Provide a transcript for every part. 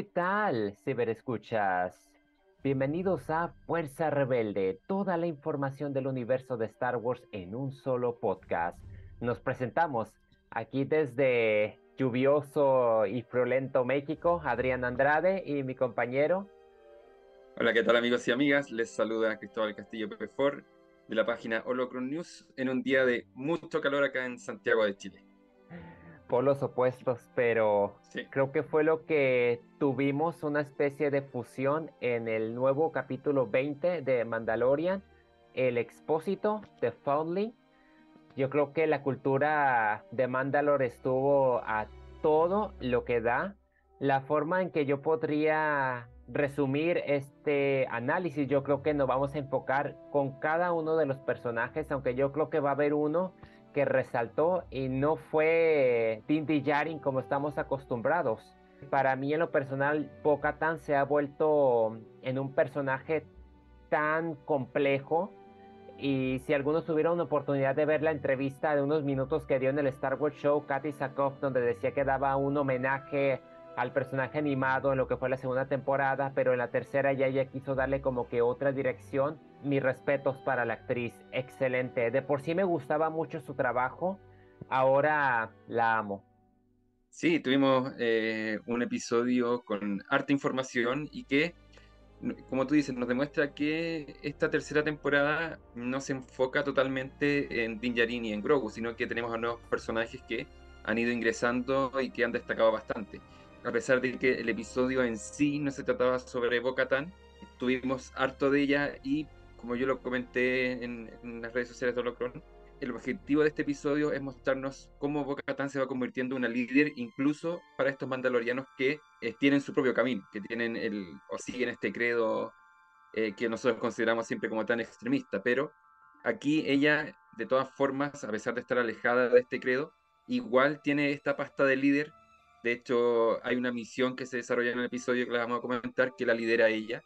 ¿Qué tal, ciberescuchas? Bienvenidos a Fuerza Rebelde, toda la información del universo de Star Wars en un solo podcast. Nos presentamos aquí desde lluvioso y friolento México, Adrián Andrade y mi compañero. Hola, ¿qué tal amigos y amigas? Les saluda Cristóbal Castillo Pepe Ford de la página Holocron News en un día de mucho calor acá en Santiago de Chile polos opuestos, pero creo que fue lo que tuvimos una especie de fusión en el nuevo capítulo 20 de Mandalorian, el expósito de Foundling. Yo creo que la cultura de Mandalore estuvo a todo lo que da. La forma en que yo podría resumir este análisis, yo creo que nos vamos a enfocar con cada uno de los personajes, aunque yo creo que va a haber uno que resaltó y no fue Dindy Yarin como estamos acostumbrados. Para mí en lo personal, Bo-Katan se ha vuelto en un personaje tan complejo y si algunos tuvieron la oportunidad de ver la entrevista de unos minutos que dio en el Star Wars Show, Katy Sakoff, donde decía que daba un homenaje al personaje animado en lo que fue la segunda temporada, pero en la tercera ya ella quiso darle como que otra dirección. Mis respetos para la actriz, excelente. De por sí me gustaba mucho su trabajo, ahora la amo. Sí, tuvimos eh, un episodio con harta información y que, como tú dices, nos demuestra que esta tercera temporada no se enfoca totalmente en Din Djarin y en Grogu, sino que tenemos a nuevos personajes que han ido ingresando y que han destacado bastante a pesar de que el episodio en sí no se trataba sobre Bo-Katan, tuvimos harto de ella y, como yo lo comenté en, las redes sociales de Holocron, el objetivo de este episodio es mostrarnos cómo Bo-Katan se va convirtiendo en una líder incluso para estos mandalorianos que eh, tienen su propio camino, que tienen el, o siguen este credo eh, que nosotros consideramos siempre como tan extremista, pero aquí ella, de todas formas, a pesar de estar alejada de este credo, igual tiene esta pasta de líder de hecho, hay una misión que se desarrolla en el episodio que la vamos a comentar, que la lidera ella.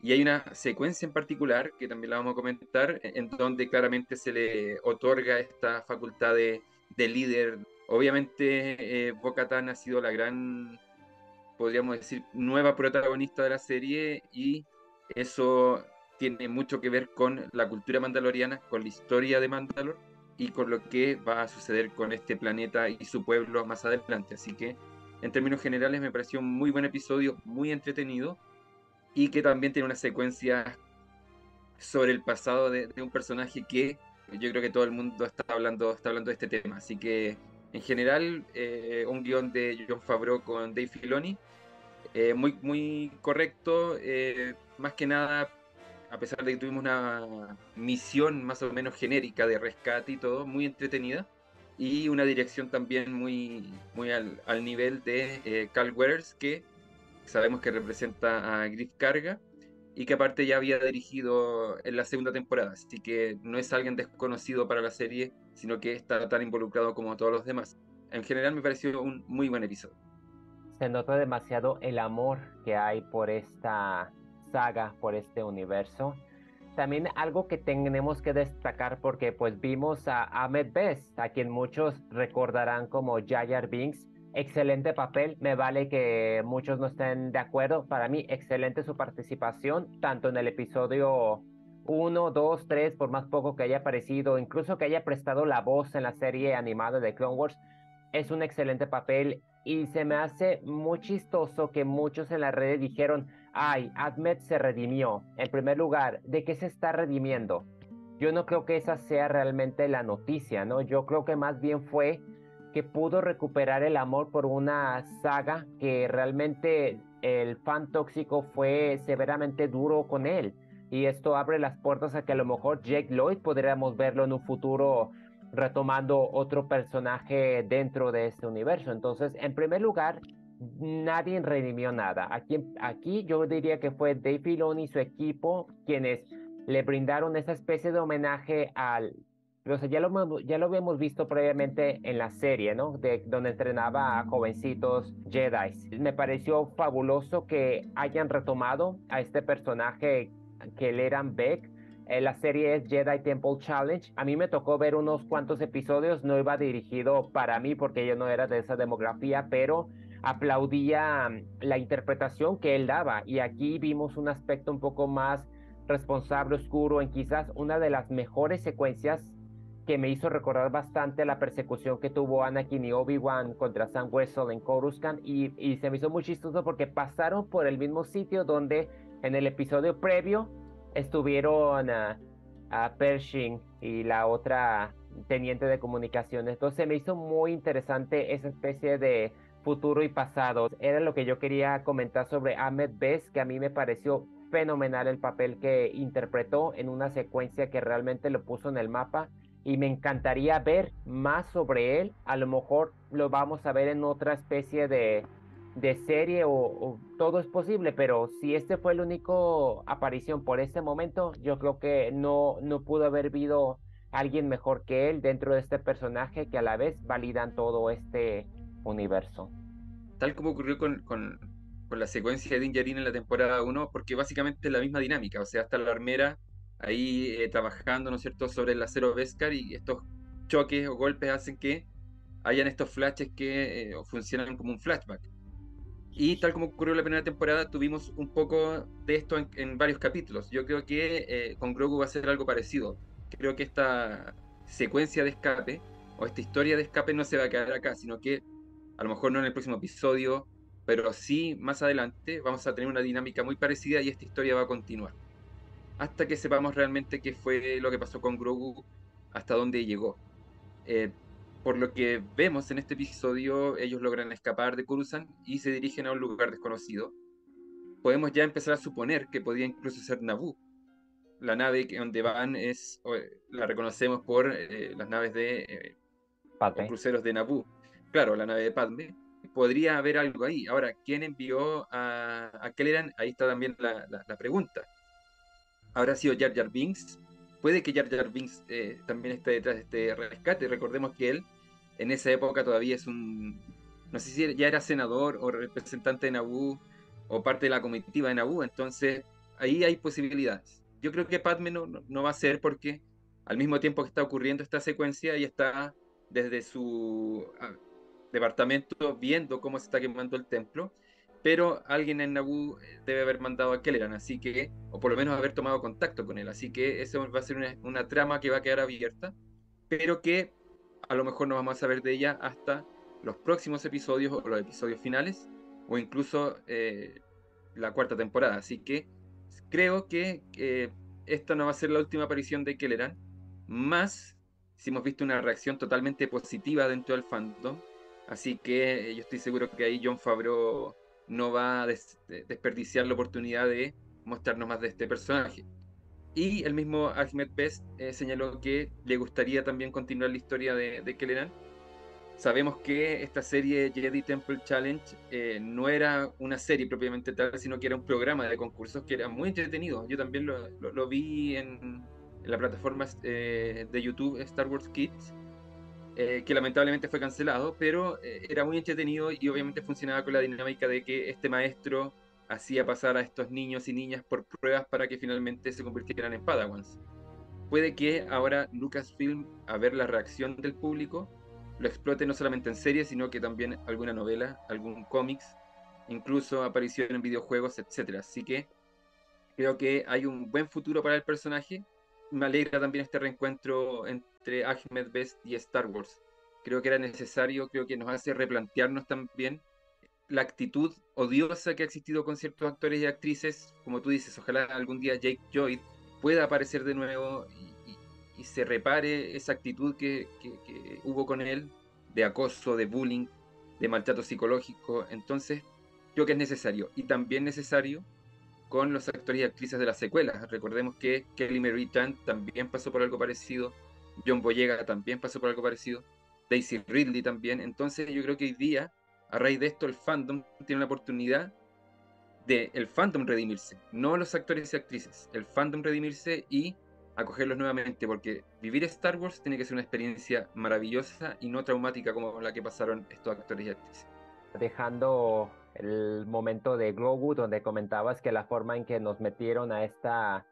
Y hay una secuencia en particular, que también la vamos a comentar, en donde claramente se le otorga esta facultad de, líder. Obviamente, eh, ha sido la gran, podríamos decir, nueva protagonista de la serie y eso tiene mucho que ver con la cultura mandaloriana, con la historia de Mandalor y con lo que va a suceder con este planeta y su pueblo más adelante. Así que, en términos generales, me pareció un muy buen episodio, muy entretenido y que también tiene una secuencia sobre el pasado de, un personaje que yo creo que todo el mundo está hablando, está hablando de este tema. Así que, en general, eh, un guion de John Favreau con Dave Filoni, eh, muy, muy correcto, eh, más que nada a pesar de que tuvimos una misión más o menos genérica de rescate y todo, muy entretenida, y una dirección también muy, muy al, nivel de eh, Carl Weathers, que sabemos que representa a Griff Carga, y que aparte ya había dirigido en la segunda temporada, así que no es alguien desconocido para la serie, sino que está tan involucrado como todos los demás. En general me pareció un muy buen episodio. Se nota demasiado el amor que hay por esta saga por este universo. También algo que tenemos que destacar porque pues vimos a Ahmed Best, a quien muchos recordarán como Jayar Binks. Excelente papel, me vale que muchos no estén de acuerdo. Para mí, excelente su participación, tanto en el episodio 1, 2, 3, por más poco que haya aparecido, incluso que haya prestado la voz en la serie animada de Clone Wars. Es un excelente papel y se me hace muy chistoso que muchos en las redes dijeron, ay, Ahmed se redimió. En primer lugar, ¿de qué se está redimiendo? Yo no creo que esa sea realmente la noticia, ¿no? Yo creo que más bien fue pudo recuperar el amor por una saga que realmente el fan tóxico fue severamente duro con él. Y esto abre las puertas a que a lo mejor Jake Lloyd podríamos verlo en un futuro retomando otro personaje dentro de este universo. Entonces, en primer lugar, nadie redimió nada. Aquí, aquí yo diría que fue Dave Filoni y su equipo quienes le brindaron esa especie de homenaje al... O sea, ya lo, ya lo habíamos visto previamente en la serie, ¿no? De donde entrenaba a jovencitos Jedi. Me pareció fabuloso que hayan retomado a este personaje que le eran Beck eh, la serie es Jedi Temple Challenge. A mí me tocó ver unos cuantos episodios, no iba dirigido para mí porque yo no era de esa demografía, pero aplaudía la interpretación que él daba y aquí vimos un aspecto un poco más responsable, oscuro, en quizás una de las mejores secuencias que me hizo recordar bastante la persecución que tuvo Anakin y Obi-Wan contra Sam Wessel en Coruscant y, y se me hizo muy chistoso porque pasaron por el mismo sitio donde en el episodio previo estuvieron a, Pershing y la otra teniente de comunicaciones. Entonces me hizo muy interesante esa especie de futuro y pasado. Era lo que yo quería comentar sobre Ahmed Best, que a mí me pareció fenomenal el papel que interpretó en una secuencia que realmente lo puso en el mapa y me encantaría ver más sobre él. A lo mejor lo vamos a ver en otra especie de, de serie o, todo es posible, pero si este fue el único aparición por este momento, yo creo que no, no pudo haber habido alguien mejor que él dentro de este personaje que a la vez validan todo este universo. Tal como ocurrió con, con, con la secuencia de Dinjarin en la temporada 1, porque básicamente es la misma dinámica, o sea, hasta la armera ahí eh, trabajando, ¿no es cierto?, sobre el acero Beskar y estos choques o golpes hacen que hayan estos flashes que eh, funcionan como un flashback. Y tal como ocurrió en la primera temporada, tuvimos un poco de esto en, varios capítulos. Yo creo que eh, con Grogu va a ser algo parecido. Creo que esta secuencia de escape o esta historia de escape no se va a quedar acá, sino que a lo mejor no en el próximo episodio, pero sí más adelante vamos a tener una dinámica muy parecida y esta historia va a continuar. Hasta que sepamos realmente qué fue lo que pasó con Grogu, hasta dónde llegó. Eh, por lo que vemos en este episodio, ellos logran escapar de Coruscant y se dirigen a un lugar desconocido. Podemos ya empezar a suponer que podría incluso ser Naboo. La nave que donde van es, la reconocemos por eh, las naves de eh, cruceros de Naboo. Claro, la nave de Padme podría haber algo ahí. Ahora, ¿quién envió a, a Kelleran? Ahí está también la, pregunta. ¿Habrá sido Jar Jar Binks? Puede que Jar Jar Binks eh, también esté detrás de este rescate. Recordemos que él en esa época todavía es un... No sé si ya era senador o representante de Naboo o parte de la comitiva de Naboo. Entonces, ahí hay posibilidades. Yo creo que Padme no, no va a ser porque al mismo tiempo que está ocurriendo esta secuencia, ella está desde su departamento viendo cómo se está quemando el templo, pero alguien en Naboo eh, debe haber mandado a Kelleran, así que, o por lo menos haber tomado contacto con él, así que eso va a ser una, trama que va a quedar abierta, pero que a lo mejor no vamos a saber de ella hasta los próximos episodios o los episodios finales, o incluso eh, la cuarta temporada, así que creo que esta no va a ser la última aparición de Kelleran, más si hemos visto una reacción totalmente positiva dentro del fandom, Así que yo estoy seguro que ahí John Favreau no va a desperdiciar la oportunidad de mostrarnos más de este personaje. Y el mismo Ahmed Best eh, señaló que le gustaría también continuar la historia de, de Kelleran. Sabemos que esta serie Jedi Temple Challenge eh, no era una serie propiamente tal, sino que era un programa de concursos que era muy entretenido. Yo también lo, vi en, la plataforma eh, de YouTube Star Wars Kids eh, que lamentablemente fue cancelado, pero eh, era muy entretenido y obviamente funcionaba con la dinámica de que este maestro hacía pasar a estos niños y niñas por pruebas para que finalmente se convirtieran en Padawans. Puede que ahora Lucasfilm, a ver la reacción del público, lo explote no solamente en series, sino que también alguna novela, algún cómics, incluso aparición en videojuegos, etc. Así que creo que hay un buen futuro para el personaje. Me alegra también este reencuentro en entre Ahmed Best y Star Wars. Creo que era necesario, creo que nos hace replantearnos también la actitud odiosa que ha existido con ciertos actores y actrices. Como tú dices, ojalá algún día Jake Lloyd pueda aparecer de nuevo y, se repare esa actitud que, que hubo con él de acoso, de bullying, de maltrato psicológico. Entonces, creo que es necesario. Y también necesario con los actores y actrices de las secuelas. Recordemos que Kelly Marie Chan también pasó por algo parecido. John Boyega también pasó por algo parecido, Daisy Ridley también. Entonces yo creo que hoy día, a raíz de esto, el fandom tiene la oportunidad de el fandom redimirse, no los actores y actrices, el fandom redimirse y acogerlos nuevamente, porque vivir Star Wars tiene que ser una experiencia maravillosa y no traumática como la que pasaron estos actores y actrices. Dejando el momento de Grogu, donde comentabas que la forma en que nos metieron a esta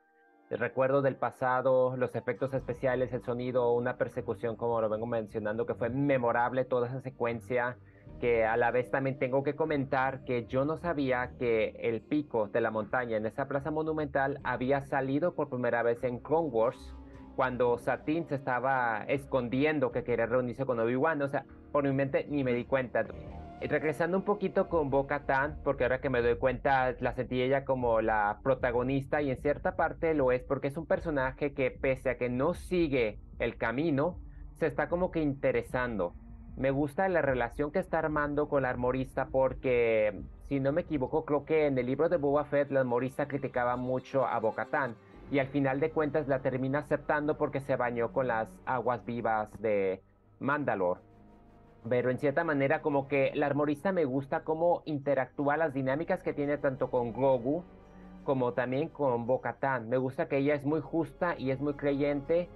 el recuerdo del pasado, los efectos especiales, el sonido, una persecución, como lo vengo mencionando, que fue memorable toda esa secuencia. que a la vez también tengo que comentar que yo no sabía que el pico de la montaña en esa plaza monumental había salido por primera vez en Clone Wars cuando Satín se estaba escondiendo que quería reunirse con Obi-Wan, o sea, por mi mente ni me di cuenta. Regresando un poquito con Boca Tan, porque ahora que me doy cuenta la sentí ella como la protagonista y en cierta parte lo es porque es un personaje que pese a que no sigue el camino, se está como que interesando me gusta la relación que está armando con la armorista porque, si no me equivoco, creo que en el libro de Boba Fett la armorista criticaba mucho a Bocatán y al final de cuentas la termina aceptando porque se bañó con las aguas vivas de Mandalore. Pero en cierta manera como que la armorista me gusta cómo interactúa las dinámicas que tiene tanto con Grogu como también con Bocatán. Me gusta que ella es muy justa y es muy creyente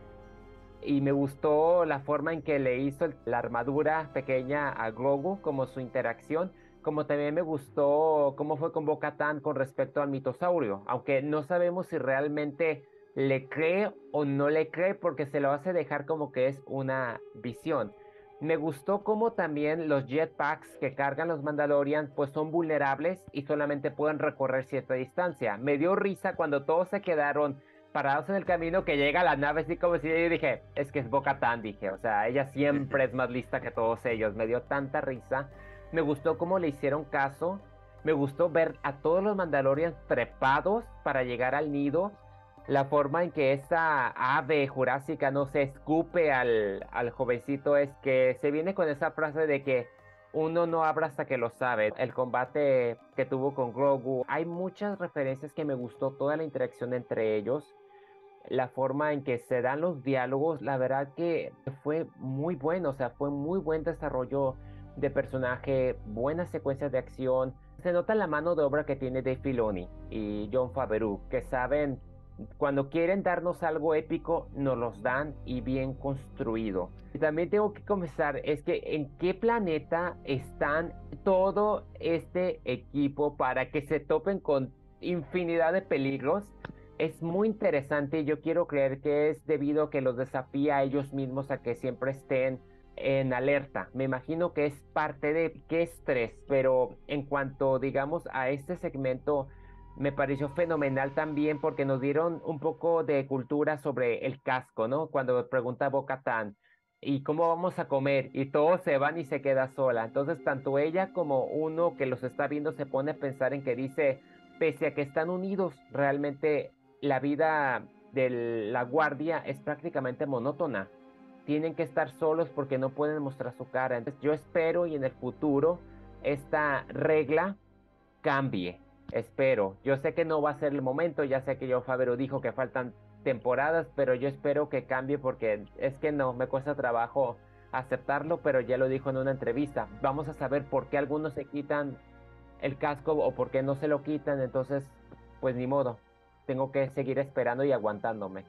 y me gustó la forma en que le hizo la armadura pequeña a Grogu, como su interacción, como también me gustó cómo fue con Bo-Katan con respecto al mitosaurio, aunque no sabemos si realmente le cree o no le cree porque se lo hace dejar como que es una visión. Me gustó cómo también los jetpacks que cargan los Mandalorians pues son vulnerables y solamente pueden recorrer cierta distancia. Me dio risa cuando todos se quedaron parados en el camino que llega a la nave, así como si yo dije, es que es Boca Tan, dije, o sea, ella siempre es más lista que todos ellos, me dio tanta risa, me gustó cómo le hicieron caso, me gustó ver a todos los Mandalorians trepados para llegar al nido, la forma en que esa ave jurásica no se escupe al, al jovencito es que se viene con esa frase de que uno no habla hasta que lo sabe. El combate que tuvo con Grogu, hay muchas referencias que me gustó, toda la interacción entre ellos la forma en que se dan los diálogos, la verdad que fue muy bueno, o sea, fue muy buen desarrollo de personaje, buenas secuencias de acción. Se nota la mano de obra que tiene Dave Filoni y John Favreau, que saben, cuando quieren darnos algo épico, nos los dan y bien construido. También tengo que comenzar, es que en qué planeta están todo este equipo para que se topen con infinidad de peligros es muy interesante yo quiero creer que es debido a que los desafía a ellos mismos a que siempre estén en alerta. Me imagino que es parte de qué estrés, pero en cuanto digamos a este segmento me pareció fenomenal también porque nos dieron un poco de cultura sobre el casco, ¿no? Cuando pregunta Bocatán, ¿y cómo vamos a comer? Y todos se van y se queda sola. Entonces, tanto ella como uno que los está viendo se pone a pensar en que dice, pese a que están unidos, realmente la vida de la guardia es prácticamente monótona. Tienen que estar solos porque no pueden mostrar su cara. Entonces yo espero y en el futuro esta regla cambie. Espero. Yo sé que no va a ser el momento. Ya sé que yo Favero dijo que faltan temporadas, pero yo espero que cambie porque es que no, me cuesta trabajo aceptarlo, pero ya lo dijo en una entrevista. Vamos a saber por qué algunos se quitan el casco o por qué no se lo quitan. Entonces, pues ni modo tengo que seguir esperando y aguantándome.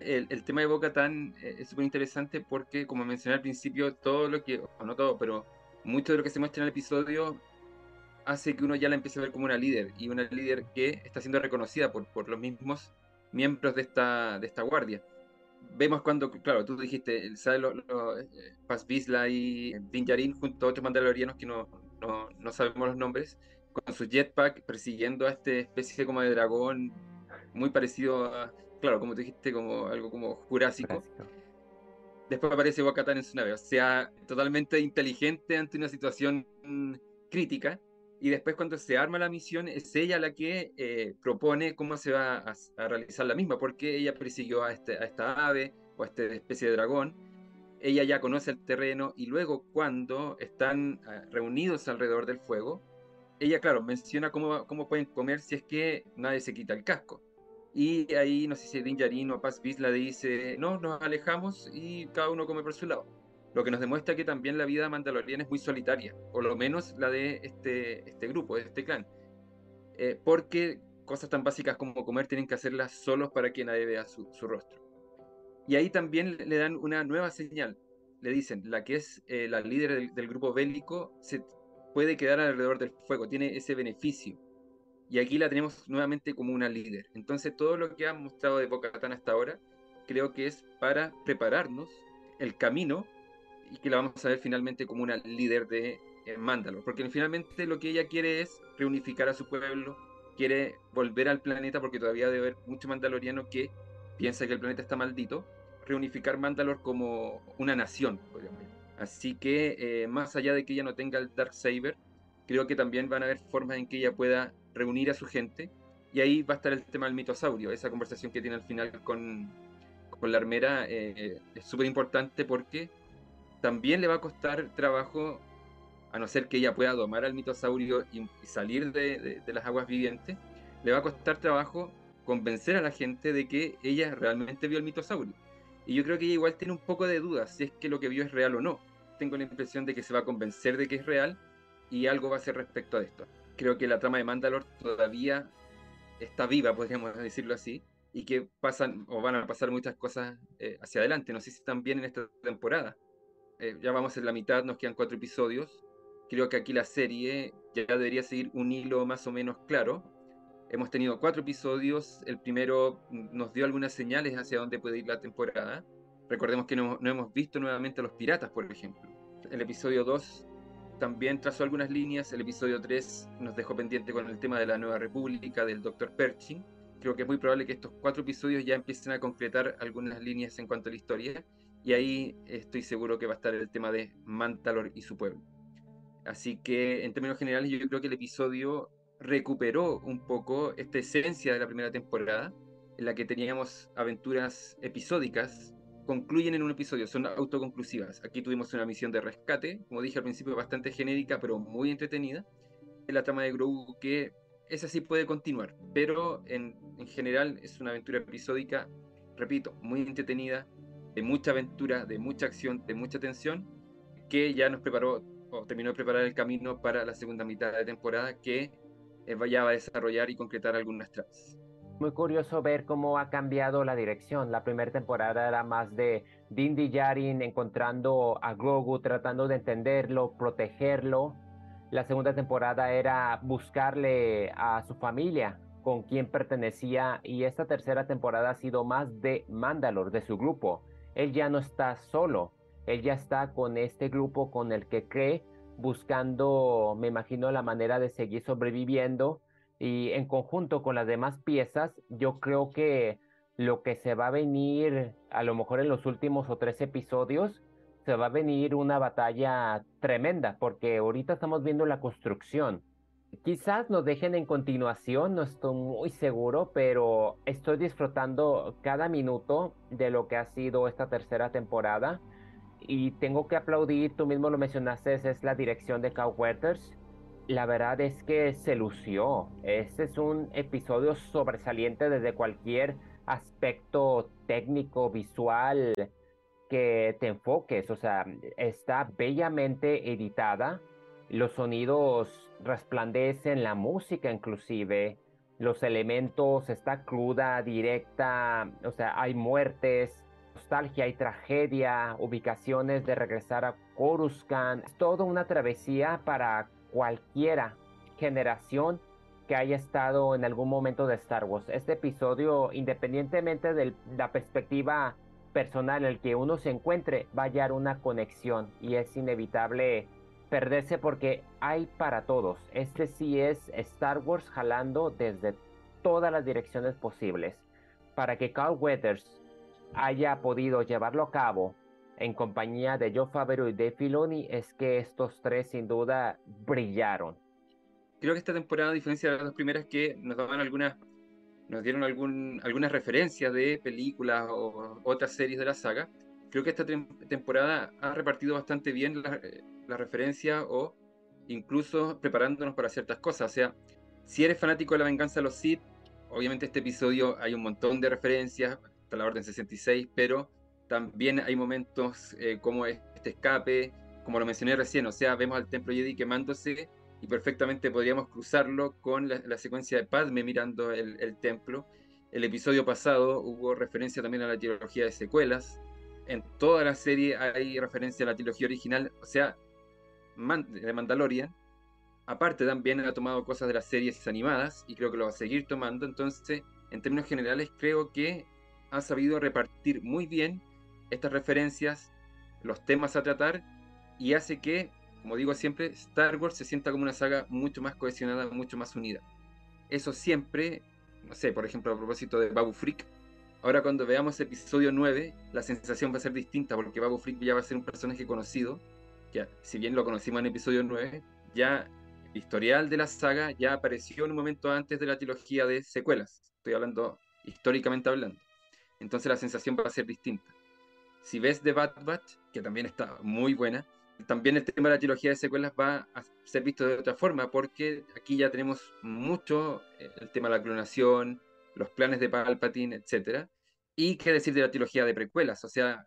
El, tema de Boca Tan eh, es súper interesante porque, como mencioné al principio, todo lo que, o no todo, pero mucho de lo que se muestra en el episodio hace que uno ya la empiece a ver como una líder y una líder que está siendo reconocida por, por los mismos miembros de esta, de esta guardia. Vemos cuando, claro, tú dijiste, sale los, eh, Paz Vizla y Din Djarin junto a otros mandalorianos que no, no, no sabemos los nombres, con su jetpack persiguiendo a esta especie como de dragón muy parecido a, claro, como te dijiste, como algo como jurásico. Después aparece Wakatan en su nave, o sea, totalmente inteligente ante una situación crítica. Y después cuando se arma la misión es ella la que eh, propone cómo se va a, realizar la misma, porque ella persiguió a, este, a esta ave o a esta especie de dragón. Ella ya conoce el terreno y luego cuando están ah, reunidos alrededor del fuego, ella, claro, menciona cómo, cómo pueden comer si es que nadie se quita el casco. Y ahí, no sé si Din Djarin o Paz Vizla dice, no, nos alejamos y cada uno come por su lado. Lo que nos demuestra que también la vida mandaloriana es muy solitaria, o lo menos la de este, este grupo, de este clan. Eh, porque cosas tan básicas como comer tienen que hacerlas solos para que nadie vea su, su rostro. Y ahí también le dan una nueva señal. Le dicen, la que es eh, la líder del, del, grupo bélico se puede quedar alrededor del fuego, tiene ese beneficio. Y aquí la tenemos nuevamente como una líder. Entonces todo lo que ha mostrado de Bocatán hasta ahora, creo que es para prepararnos el camino y que la vamos a ver finalmente como una líder de en Mandalor, porque finalmente lo que ella quiere es reunificar a su pueblo, quiere volver al planeta, porque todavía debe haber mucho mandaloriano que piensa que el planeta está maldito, reunificar Mandalor como una nación, Así que eh, más allá de que ella no tenga el Dark Saber, creo que también van a haber formas en que ella pueda reunir a su gente, y ahí va a estar el tema del mitosaurio, esa conversación que tiene al final con, con la armera eh, es súper importante porque también le va a costar trabajo, a no ser que ella pueda domar al mitosaurio y, salir de, las aguas vivientes, le va a costar trabajo convencer a la gente de que ella realmente vio el mitosaurio. Y yo creo que ella igual tiene un poco de dudas si es que lo que vio es real o no. Tengo la impresión de que se va a convencer de que es real y algo va a ser respecto a esto. Creo que la trama de Mandalor todavía está viva, podríamos decirlo así, y que pasan o van a pasar muchas cosas eh, hacia adelante. No sé si están bien en esta temporada. Eh, ya vamos en la mitad, nos quedan cuatro episodios. Creo que aquí la serie ya debería seguir un hilo más o menos claro. Hemos tenido cuatro episodios. El primero nos dio algunas señales hacia dónde puede ir la temporada. Recordemos que no, hemos visto nuevamente a los piratas, por ejemplo. El episodio 2 también trazó algunas líneas. El episodio 3 nos dejó pendiente con el tema de la Nueva República, del Dr. Pershing. Creo que es muy probable que estos cuatro episodios ya empiecen a concretar algunas líneas en cuanto a la historia y ahí estoy seguro que va a estar el tema de Mantalor y su pueblo. Así que en términos generales yo creo que el episodio recuperó un poco esta esencia de la primera temporada, en la que teníamos aventuras episódicas, concluyen en un episodio, son autoconclusivas. Aquí tuvimos una misión de rescate, como dije al principio, bastante genérica, pero muy entretenida. La trama de Grogu que esa sí puede continuar, pero en, en general es una aventura episódica, repito, muy entretenida, de mucha aventura, de mucha acción, de mucha tensión, que ya nos preparó o terminó de preparar el camino para la segunda mitad de temporada que eh, vaya a desarrollar y concretar algunas tramas. Muy curioso ver cómo ha cambiado la dirección. La primera temporada era más de Dindy Yarin encontrando a Grogu, tratando de entenderlo, protegerlo. La segunda temporada era buscarle a su familia, con quien pertenecía, y esta tercera temporada ha sido más de Mandalor, de su grupo él ya no está solo, él ya está con este grupo con el que cree, buscando, me imagino, la manera de seguir sobreviviendo. Y en conjunto con las demás piezas, yo creo que lo que se va a venir, a lo mejor en los últimos o tres episodios, se va a venir una batalla tremenda, porque ahorita estamos viendo la construcción Quizás nos dejen en continuación, no estoy muy seguro, pero estoy disfrutando cada minuto de lo que ha sido esta tercera temporada. Y tengo que aplaudir, tú mismo lo mencionaste, es la dirección de Cow Weathers. La verdad es que se lució. Este es un episodio sobresaliente desde cualquier aspecto técnico, visual que te enfoques. O sea, está bellamente editada los sonidos resplandecen, la música inclusive, los elementos, está cruda, directa, o sea, hay muertes, nostalgia, hay tragedia, ubicaciones de regresar a Coruscant, es toda una travesía para cualquiera generación que haya estado en algún momento de Star Wars. Este episodio, independientemente de la perspectiva personal en el que uno se encuentre, va a hallar una conexión y es inevitable perderse porque hay para todos. Este sí es Star Wars jalando desde todas las direcciones posibles. Para que Carl Weathers haya podido llevarlo a cabo en compañía de Joe Favreau y de Filoni es que estos tres sin duda brillaron. Creo que esta temporada, a diferencia de las dos primeras, que nos daban algunas, nos dieron algún, algunas referencias de películas o otras series de la saga, creo que esta temporada ha repartido bastante bien la, eh, la referencia o incluso preparándonos para ciertas cosas. O sea, si eres fanático de la venganza de los Sith, obviamente este episodio hay un montón de referencias, hasta la Orden 66, pero también hay momentos eh, como este escape, como lo mencioné recién, o sea, vemos al Templo Jedi quemándose y perfectamente podríamos cruzarlo con la, secuencia de Padme mirando el, el, templo. El episodio pasado hubo referencia también a la trilogía de secuelas. En toda la serie hay referencia a la trilogía original, o sea, de Mandalorian. Aparte también ha tomado cosas de las series animadas y creo que lo va a seguir tomando. Entonces, en términos generales, creo que ha sabido repartir muy bien estas referencias, los temas a tratar y hace que como digo siempre, Star Wars se sienta como una saga mucho más cohesionada, mucho más unida. Eso siempre, no sé, por ejemplo, a propósito de Babu Freak, ahora cuando veamos episodio 9, la sensación va a ser distinta porque Babu Freak ya va a ser un personaje conocido, ya, si bien lo conocimos en episodio 9, ya el historial de la saga ya apareció en un momento antes de la trilogía de secuelas. Estoy hablando históricamente hablando. Entonces la sensación va a ser distinta. Si ves The Bad Batch, que también está muy buena, también el tema de la trilogía de secuelas va a ser visto de otra forma, porque aquí ya tenemos mucho eh, el tema de la clonación, los planes de Palpatine, etc. Y qué decir de la trilogía de precuelas, o sea,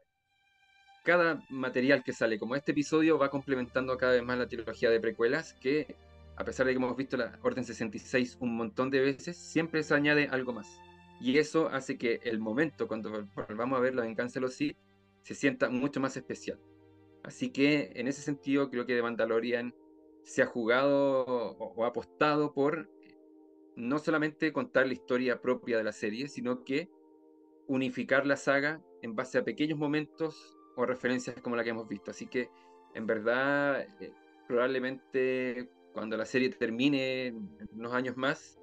cada material que sale, como este episodio, va complementando cada vez más la trilogía de precuelas, que a pesar de que hemos visto la Orden 66 un montón de veces, siempre se añade algo más. Y eso hace que el momento, cuando volvamos a ver la venganza de los Sith, se sienta mucho más especial. Así que en ese sentido creo que The Mandalorian se ha jugado o, ha apostado por no solamente contar la historia propia de la serie, sino que unificar la saga en base a pequeños momentos o referencias como la que hemos visto. Así que en verdad eh, probablemente cuando la serie termine unos años más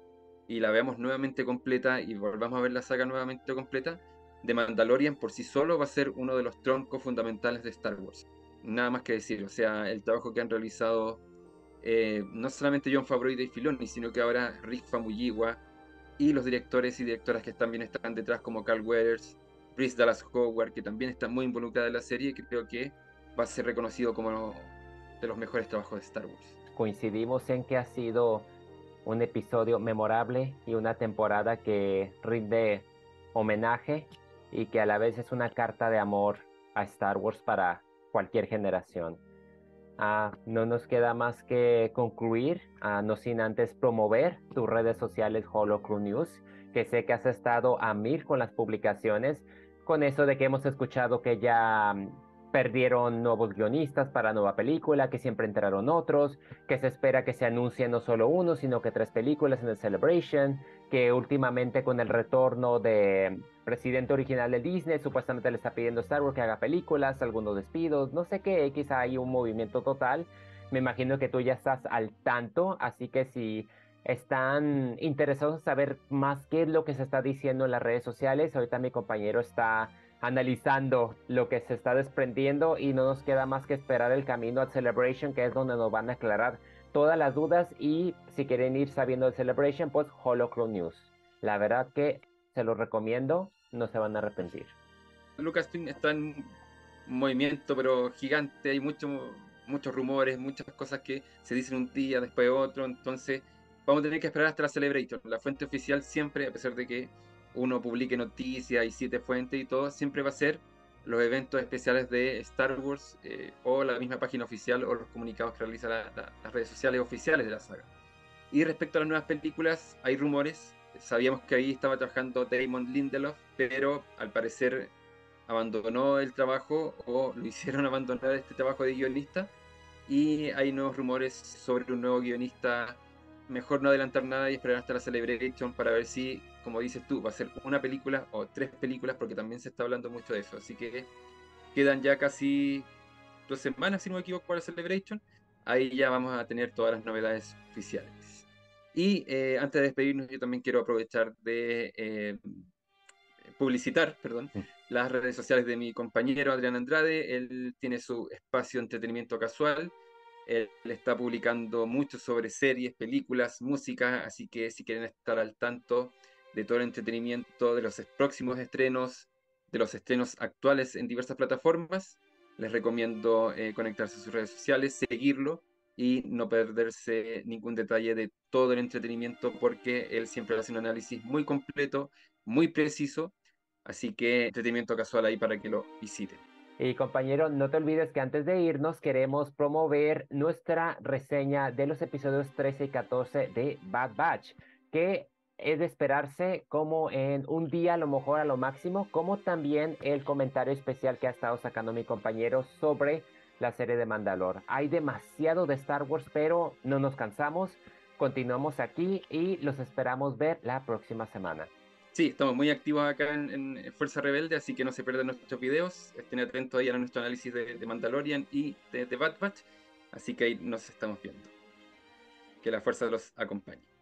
y la veamos nuevamente completa y volvamos a ver la saga nuevamente completa, The Mandalorian por sí solo va a ser uno de los troncos fundamentales de Star Wars nada más que decir. O sea, el trabajo que han realizado eh, no solamente John Favreau y Dave Filoni, sino que ahora Rick Famuyiwa y los directores y directoras que también están detrás, como Carl Weathers, Chris Dallas Howard, que también está muy involucrada en la serie, que creo que va a ser reconocido como de los mejores trabajos de Star Wars. Coincidimos en que ha sido un episodio memorable y una temporada que rinde homenaje y que a la vez es una carta de amor a Star Wars para cualquier generación. Ah, no nos queda más que concluir, ah, no sin antes promover tus redes sociales Holocron News, que sé que has estado a mil con las publicaciones, con eso de que hemos escuchado que ya mm, perdieron nuevos guionistas para nueva película, que siempre entraron otros, que se espera que se anuncie no solo uno, sino que tres películas en el Celebration, que últimamente con el retorno de presidente original de Disney supuestamente le está pidiendo Star Wars que haga películas, algunos despidos, no sé qué, quizá hay un movimiento total. Me imagino que tú ya estás al tanto, así que si están interesados en saber más qué es lo que se está diciendo en las redes sociales, ahorita mi compañero está analizando lo que se está desprendiendo y no nos queda más que esperar el camino a Celebration, que es donde nos van a aclarar todas las dudas y si quieren ir sabiendo de Celebration, pues Holocron News. La verdad que se los recomiendo, no se van a arrepentir. Lucasfilm está en movimiento, pero gigante, hay muchos muchos rumores, muchas cosas que se dicen un día, después otro, entonces vamos a tener que esperar hasta la Celebration. La fuente oficial siempre, a pesar de que uno publique noticias y siete fuentes y todo, siempre va a ser los eventos especiales de Star Wars eh, o la misma página oficial o los comunicados que realizan las redes sociales oficiales de la saga. Y respecto a las nuevas películas, hay rumores. Sabíamos que ahí estaba trabajando Damon Lindelof, pero al parecer abandonó el trabajo o lo hicieron abandonar este trabajo de guionista. Y hay nuevos rumores sobre un nuevo guionista. Mejor no adelantar nada y esperar hasta la Celebration para ver si como dices tú, va a ser una película o tres películas, porque también se está hablando mucho de eso. Así que quedan ya casi dos semanas, si no me equivoco, para Celebration. Ahí ya vamos a tener todas las novedades oficiales. Y eh, antes de despedirnos, yo también quiero aprovechar de eh, publicitar, perdón, las redes sociales de mi compañero Adrián Andrade. Él tiene su espacio de entretenimiento casual. Él está publicando mucho sobre series, películas, música, así que si quieren estar al tanto de todo el entretenimiento, de los próximos estrenos, de los estrenos actuales en diversas plataformas. Les recomiendo eh, conectarse a sus redes sociales, seguirlo y no perderse ningún detalle de todo el entretenimiento porque él siempre hace un análisis muy completo, muy preciso. Así que entretenimiento casual ahí para que lo visiten. Y compañero, no te olvides que antes de irnos queremos promover nuestra reseña de los episodios 13 y 14 de Bad Batch, que es de esperarse como en un día a lo mejor a lo máximo, como también el comentario especial que ha estado sacando mi compañero sobre la serie de Mandalor. Hay demasiado de Star Wars, pero no nos cansamos. Continuamos aquí y los esperamos ver la próxima semana. Sí, estamos muy activos acá en, Fuerza Rebelde, así que no se pierdan nuestros videos. Estén atentos ahí a nuestro análisis de, Mandalorian y de, de Bad. Así que ahí nos estamos viendo. Que la fuerza los acompañe.